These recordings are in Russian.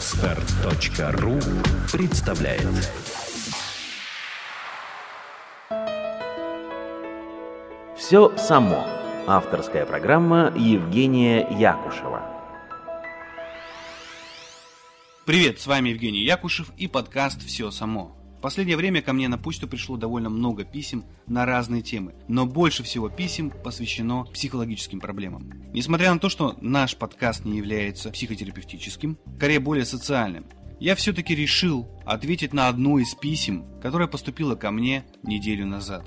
Отстар.ру представляет Все само. Авторская программа Евгения Якушева. Привет, с вами Евгений Якушев и подкаст «Все само». В последнее время ко мне на почту пришло довольно много писем на разные темы, но больше всего писем посвящено психологическим проблемам. Несмотря на то, что наш подкаст не является психотерапевтическим, скорее более социальным, я все-таки решил ответить на одно из писем, которое поступило ко мне неделю назад.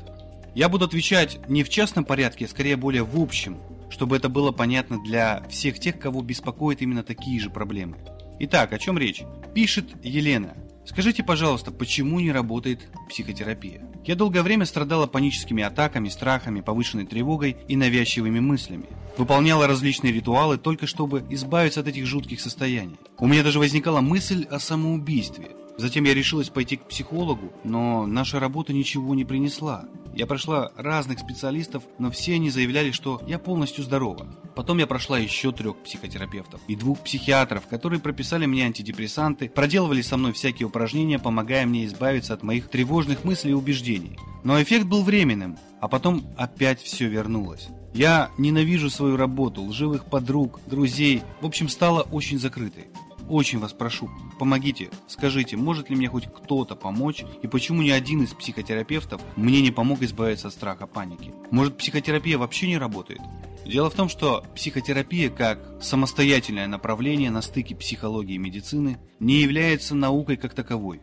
Я буду отвечать не в частном порядке, а скорее более в общем, чтобы это было понятно для всех тех, кого беспокоят именно такие же проблемы. Итак, о чем речь? Пишет Елена. Скажите, пожалуйста, почему не работает психотерапия? Я долгое время страдала паническими атаками, страхами, повышенной тревогой и навязчивыми мыслями. Выполняла различные ритуалы только чтобы избавиться от этих жутких состояний. У меня даже возникала мысль о самоубийстве. Затем я решилась пойти к психологу, но наша работа ничего не принесла. Я прошла разных специалистов, но все они заявляли, что я полностью здорова. Потом я прошла еще трех психотерапевтов и двух психиатров, которые прописали мне антидепрессанты, проделывали со мной всякие упражнения, помогая мне избавиться от моих тревожных мыслей и убеждений. Но эффект был временным, а потом опять все вернулось. Я ненавижу свою работу, лживых подруг, друзей, в общем, стала очень закрытой. Очень вас прошу, помогите, скажите, может ли мне хоть кто-то помочь и почему ни один из психотерапевтов мне не помог избавиться от страха паники? Может психотерапия вообще не работает? Дело в том, что психотерапия как самостоятельное направление на стыке психологии и медицины не является наукой как таковой.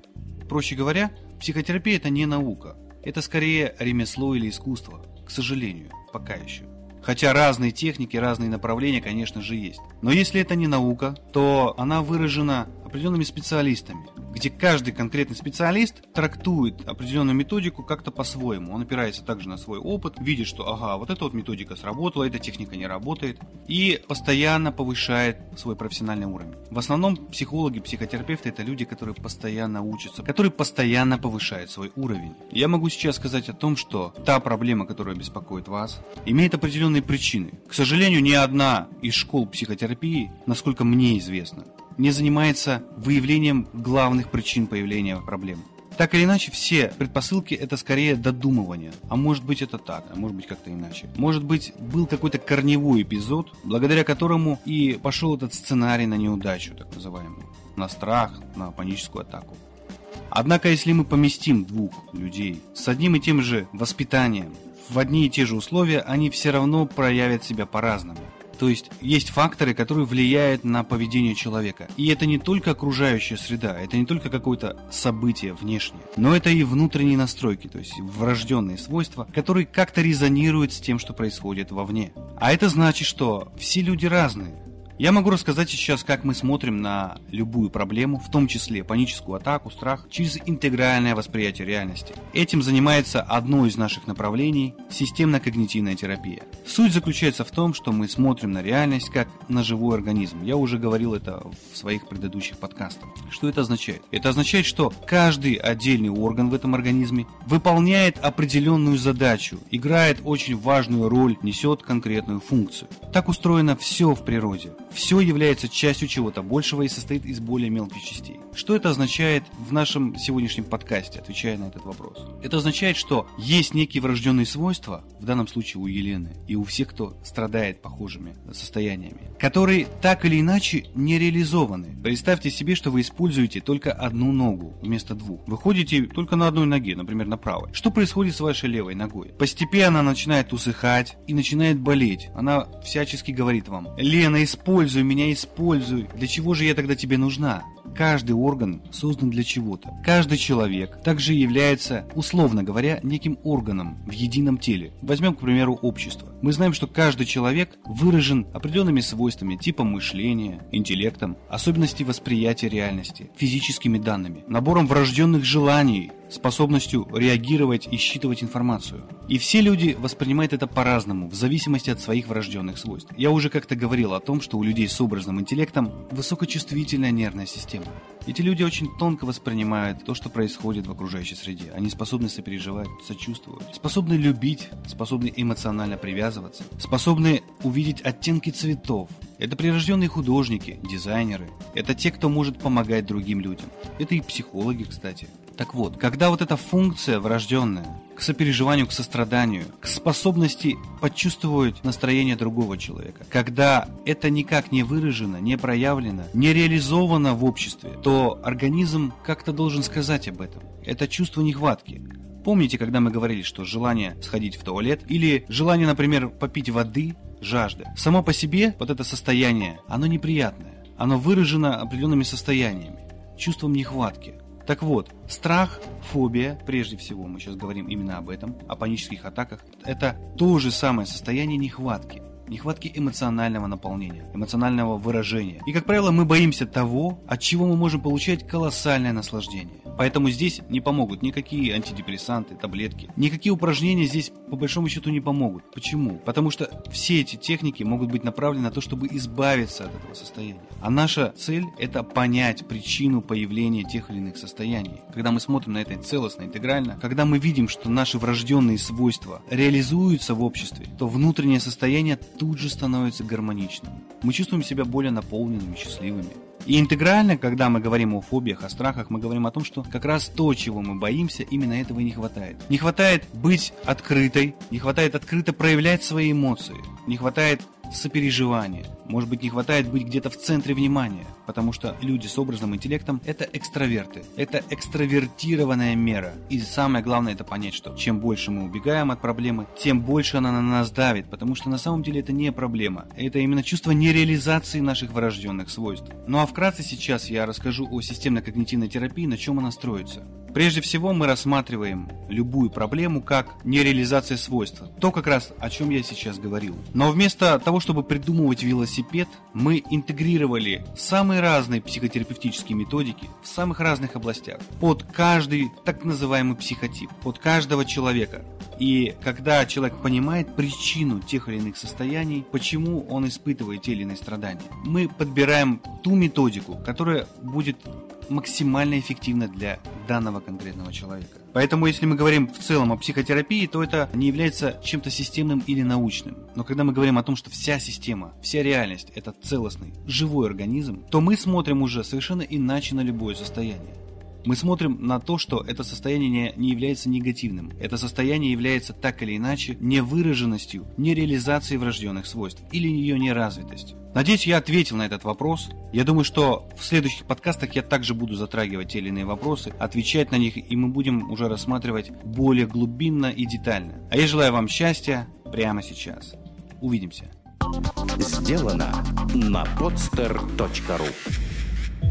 Проще говоря, психотерапия это не наука, это скорее ремесло или искусство, к сожалению, пока еще. Хотя разные техники, разные направления, конечно же, есть. Но если это не наука, то она выражена определенными специалистами, где каждый конкретный специалист трактует определенную методику как-то по-своему. Он опирается также на свой опыт, видит, что ага, вот эта вот методика сработала, эта техника не работает, и постоянно повышает свой профессиональный уровень. В основном психологи, психотерапевты это люди, которые постоянно учатся, которые постоянно повышают свой уровень. Я могу сейчас сказать о том, что та проблема, которая беспокоит вас, имеет определенные причины. К сожалению, ни одна из школ психотерапии, насколько мне известно, не занимается выявлением главных причин появления проблем. Так или иначе, все предпосылки это скорее додумывание. А может быть это так, а может быть как-то иначе. Может быть был какой-то корневой эпизод, благодаря которому и пошел этот сценарий на неудачу, так называемую. На страх, на паническую атаку. Однако, если мы поместим двух людей с одним и тем же воспитанием в одни и те же условия, они все равно проявят себя по-разному. То есть есть факторы, которые влияют на поведение человека. И это не только окружающая среда, это не только какое-то событие внешнее, но это и внутренние настройки, то есть врожденные свойства, которые как-то резонируют с тем, что происходит вовне. А это значит, что все люди разные. Я могу рассказать сейчас, как мы смотрим на любую проблему, в том числе паническую атаку, страх, через интегральное восприятие реальности. Этим занимается одно из наших направлений – системно-когнитивная терапия. Суть заключается в том, что мы смотрим на реальность как на живой организм. Я уже говорил это в своих предыдущих подкастах. Что это означает? Это означает, что каждый отдельный орган в этом организме выполняет определенную задачу, играет очень важную роль, несет конкретную функцию. Так устроено все в природе. Все является частью чего-то большего и состоит из более мелких частей. Что это означает в нашем сегодняшнем подкасте, отвечая на этот вопрос? Это означает, что есть некие врожденные свойства, в данном случае у Елены и у всех, кто страдает похожими состояниями, которые так или иначе не реализованы. Представьте себе, что вы используете только одну ногу вместо двух. Вы ходите только на одной ноге, например, на правой. Что происходит с вашей левой ногой? Постепенно она начинает усыхать и начинает болеть. Она всячески говорит вам, Лена, используй меня, используй. Для чего же я тогда тебе нужна? Каждый орган создан для чего-то. Каждый человек также является, условно говоря, неким органом в едином теле. Возьмем, к примеру, общество. Мы знаем, что каждый человек выражен определенными свойствами, типом мышления, интеллектом, особенностей восприятия реальности, физическими данными, набором врожденных желаний, способностью реагировать и считывать информацию. И все люди воспринимают это по-разному, в зависимости от своих врожденных свойств. Я уже как-то говорил о том, что у людей с образным интеллектом высокочувствительная нервная система. Эти люди очень тонко воспринимают то, что происходит в окружающей среде. Они способны сопереживать, сочувствовать, способны любить, способны эмоционально привязываться, способны увидеть оттенки цветов. Это прирожденные художники, дизайнеры. Это те, кто может помогать другим людям. Это и психологи, кстати. Так вот, когда вот эта функция врожденная к сопереживанию, к состраданию, к способности почувствовать настроение другого человека, когда это никак не выражено, не проявлено, не реализовано в обществе, то организм как-то должен сказать об этом. Это чувство нехватки. Помните, когда мы говорили, что желание сходить в туалет или желание, например, попить воды, жажда. Само по себе вот это состояние, оно неприятное. Оно выражено определенными состояниями, чувством нехватки. Так вот, страх, фобия, прежде всего мы сейчас говорим именно об этом, о панических атаках, это то же самое состояние нехватки нехватки эмоционального наполнения, эмоционального выражения. И, как правило, мы боимся того, от чего мы можем получать колоссальное наслаждение. Поэтому здесь не помогут никакие антидепрессанты, таблетки. Никакие упражнения здесь по большому счету не помогут. Почему? Потому что все эти техники могут быть направлены на то, чтобы избавиться от этого состояния. А наша цель – это понять причину появления тех или иных состояний. Когда мы смотрим на это целостно, интегрально, когда мы видим, что наши врожденные свойства реализуются в обществе, то внутреннее состояние тут же становится гармоничным. Мы чувствуем себя более наполненными, счастливыми. И интегрально, когда мы говорим о фобиях, о страхах, мы говорим о том, что как раз то, чего мы боимся, именно этого и не хватает. Не хватает быть открытой, не хватает открыто проявлять свои эмоции, не хватает сопереживания. Может быть, не хватает быть где-то в центре внимания, потому что люди с образным интеллектом – это экстраверты, это экстравертированная мера. И самое главное – это понять, что чем больше мы убегаем от проблемы, тем больше она на нас давит, потому что на самом деле это не проблема. Это именно чувство нереализации наших врожденных свойств. Ну а вкратце сейчас я расскажу о системной когнитивной терапии, на чем она строится. Прежде всего мы рассматриваем любую проблему как нереализация свойства. То как раз о чем я сейчас говорил. Но вместо того, чтобы придумывать велосипед, мы интегрировали самые разные психотерапевтические методики в самых разных областях. Под каждый так называемый психотип, под каждого человека. И когда человек понимает причину тех или иных состояний, почему он испытывает те или иные страдания, мы подбираем ту методику, которая будет максимально эффективно для данного конкретного человека. Поэтому, если мы говорим в целом о психотерапии, то это не является чем-то системным или научным. Но когда мы говорим о том, что вся система, вся реальность – это целостный, живой организм, то мы смотрим уже совершенно иначе на любое состояние. Мы смотрим на то, что это состояние не, не является негативным. Это состояние является так или иначе невыраженностью, нереализацией врожденных свойств или ее неразвитостью. Надеюсь, я ответил на этот вопрос. Я думаю, что в следующих подкастах я также буду затрагивать те или иные вопросы, отвечать на них, и мы будем уже рассматривать более глубинно и детально. А я желаю вам счастья прямо сейчас. Увидимся. Сделано на podster.ru